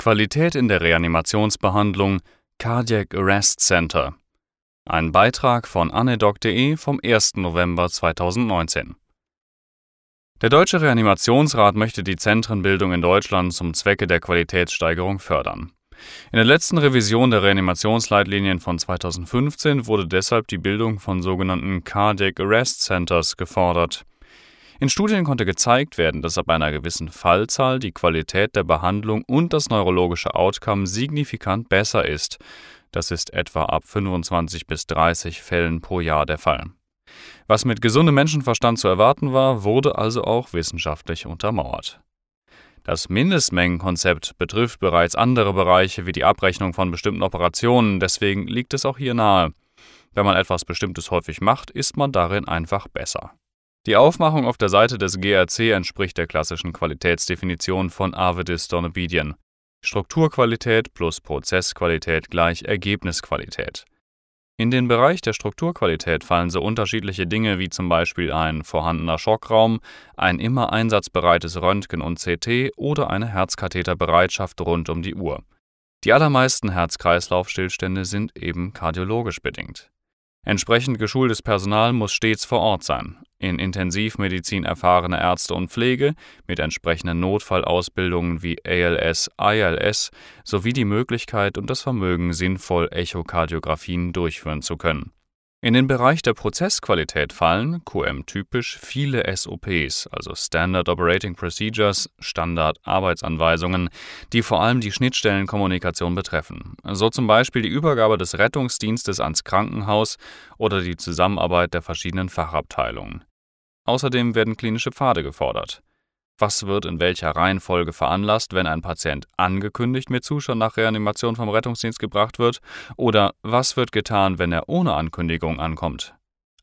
Qualität in der Reanimationsbehandlung Cardiac Arrest Center. Ein Beitrag von anedoc.de vom 1. November 2019. Der Deutsche Reanimationsrat möchte die Zentrenbildung in Deutschland zum Zwecke der Qualitätssteigerung fördern. In der letzten Revision der Reanimationsleitlinien von 2015 wurde deshalb die Bildung von sogenannten Cardiac Arrest Centers gefordert. In Studien konnte gezeigt werden, dass ab einer gewissen Fallzahl die Qualität der Behandlung und das neurologische Outcome signifikant besser ist. Das ist etwa ab 25 bis 30 Fällen pro Jahr der Fall. Was mit gesundem Menschenverstand zu erwarten war, wurde also auch wissenschaftlich untermauert. Das Mindestmengenkonzept betrifft bereits andere Bereiche wie die Abrechnung von bestimmten Operationen, deswegen liegt es auch hier nahe. Wenn man etwas Bestimmtes häufig macht, ist man darin einfach besser. Die Aufmachung auf der Seite des GRC entspricht der klassischen Qualitätsdefinition von Arvidis Donabedian. Strukturqualität plus Prozessqualität gleich Ergebnisqualität. In den Bereich der Strukturqualität fallen so unterschiedliche Dinge wie zum Beispiel ein vorhandener Schockraum, ein immer einsatzbereites Röntgen und CT oder eine Herzkatheterbereitschaft rund um die Uhr. Die allermeisten Herz-Kreislauf-Stillstände sind eben kardiologisch bedingt. Entsprechend geschultes Personal muss stets vor Ort sein, in Intensivmedizin erfahrene Ärzte und Pflege mit entsprechenden Notfallausbildungen wie ALS, ILS sowie die Möglichkeit und das Vermögen, sinnvoll Echokardiographien durchführen zu können in den Bereich der Prozessqualität fallen, QM-typisch, viele SOPs, also Standard Operating Procedures, Standard-Arbeitsanweisungen, die vor allem die Schnittstellenkommunikation betreffen, so zum Beispiel die Übergabe des Rettungsdienstes ans Krankenhaus oder die Zusammenarbeit der verschiedenen Fachabteilungen. Außerdem werden klinische Pfade gefordert. Was wird in welcher Reihenfolge veranlasst, wenn ein Patient angekündigt mit Zustand nach Reanimation vom Rettungsdienst gebracht wird? Oder was wird getan, wenn er ohne Ankündigung ankommt?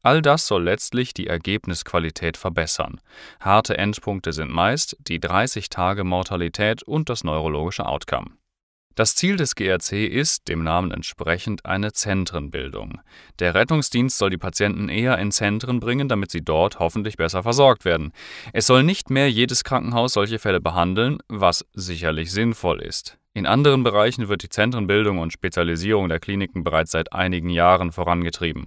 All das soll letztlich die Ergebnisqualität verbessern. Harte Endpunkte sind meist die 30 Tage Mortalität und das neurologische Outcome. Das Ziel des GRC ist, dem Namen entsprechend, eine Zentrenbildung. Der Rettungsdienst soll die Patienten eher in Zentren bringen, damit sie dort hoffentlich besser versorgt werden. Es soll nicht mehr jedes Krankenhaus solche Fälle behandeln, was sicherlich sinnvoll ist. In anderen Bereichen wird die Zentrenbildung und Spezialisierung der Kliniken bereits seit einigen Jahren vorangetrieben.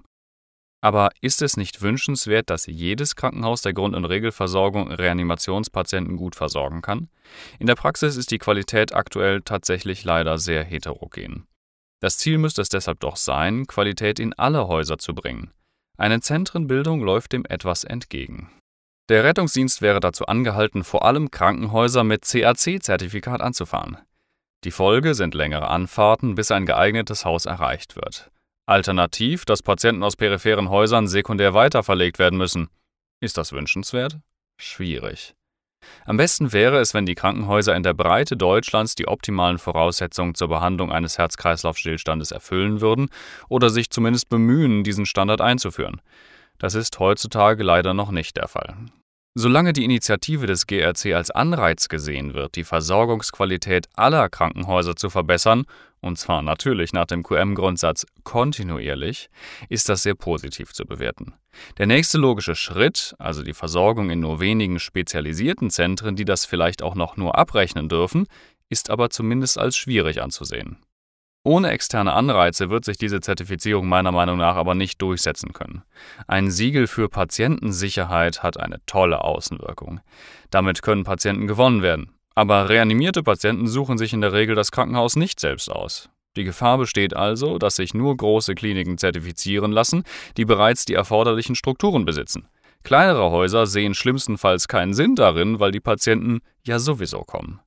Aber ist es nicht wünschenswert, dass jedes Krankenhaus der Grund- und Regelversorgung Reanimationspatienten gut versorgen kann? In der Praxis ist die Qualität aktuell tatsächlich leider sehr heterogen. Das Ziel müsste es deshalb doch sein, Qualität in alle Häuser zu bringen. Eine Zentrenbildung läuft dem etwas entgegen. Der Rettungsdienst wäre dazu angehalten, vor allem Krankenhäuser mit CAC-Zertifikat anzufahren. Die Folge sind längere Anfahrten, bis ein geeignetes Haus erreicht wird. Alternativ, dass Patienten aus peripheren Häusern sekundär weiterverlegt werden müssen. Ist das wünschenswert? Schwierig. Am besten wäre es, wenn die Krankenhäuser in der Breite Deutschlands die optimalen Voraussetzungen zur Behandlung eines Herz-Kreislauf-Stillstandes erfüllen würden oder sich zumindest bemühen, diesen Standard einzuführen. Das ist heutzutage leider noch nicht der Fall. Solange die Initiative des GRC als Anreiz gesehen wird, die Versorgungsqualität aller Krankenhäuser zu verbessern, und zwar natürlich nach dem QM-Grundsatz kontinuierlich, ist das sehr positiv zu bewerten. Der nächste logische Schritt, also die Versorgung in nur wenigen spezialisierten Zentren, die das vielleicht auch noch nur abrechnen dürfen, ist aber zumindest als schwierig anzusehen. Ohne externe Anreize wird sich diese Zertifizierung meiner Meinung nach aber nicht durchsetzen können. Ein Siegel für Patientensicherheit hat eine tolle Außenwirkung. Damit können Patienten gewonnen werden. Aber reanimierte Patienten suchen sich in der Regel das Krankenhaus nicht selbst aus. Die Gefahr besteht also, dass sich nur große Kliniken zertifizieren lassen, die bereits die erforderlichen Strukturen besitzen. Kleinere Häuser sehen schlimmstenfalls keinen Sinn darin, weil die Patienten ja sowieso kommen.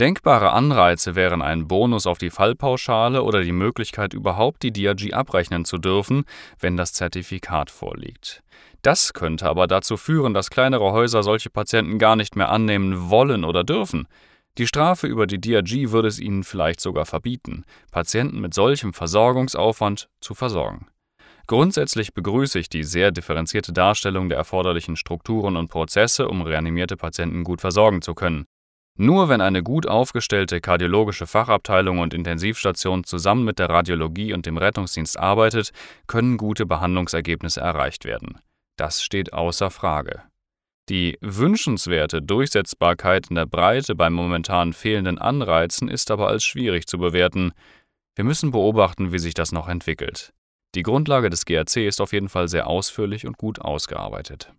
Denkbare Anreize wären ein Bonus auf die Fallpauschale oder die Möglichkeit, überhaupt die DRG abrechnen zu dürfen, wenn das Zertifikat vorliegt. Das könnte aber dazu führen, dass kleinere Häuser solche Patienten gar nicht mehr annehmen wollen oder dürfen. Die Strafe über die DRG würde es ihnen vielleicht sogar verbieten, Patienten mit solchem Versorgungsaufwand zu versorgen. Grundsätzlich begrüße ich die sehr differenzierte Darstellung der erforderlichen Strukturen und Prozesse, um reanimierte Patienten gut versorgen zu können. Nur wenn eine gut aufgestellte kardiologische Fachabteilung und Intensivstation zusammen mit der Radiologie und dem Rettungsdienst arbeitet, können gute Behandlungsergebnisse erreicht werden. Das steht außer Frage. Die wünschenswerte Durchsetzbarkeit in der Breite bei momentan fehlenden Anreizen ist aber als schwierig zu bewerten. Wir müssen beobachten, wie sich das noch entwickelt. Die Grundlage des GRC ist auf jeden Fall sehr ausführlich und gut ausgearbeitet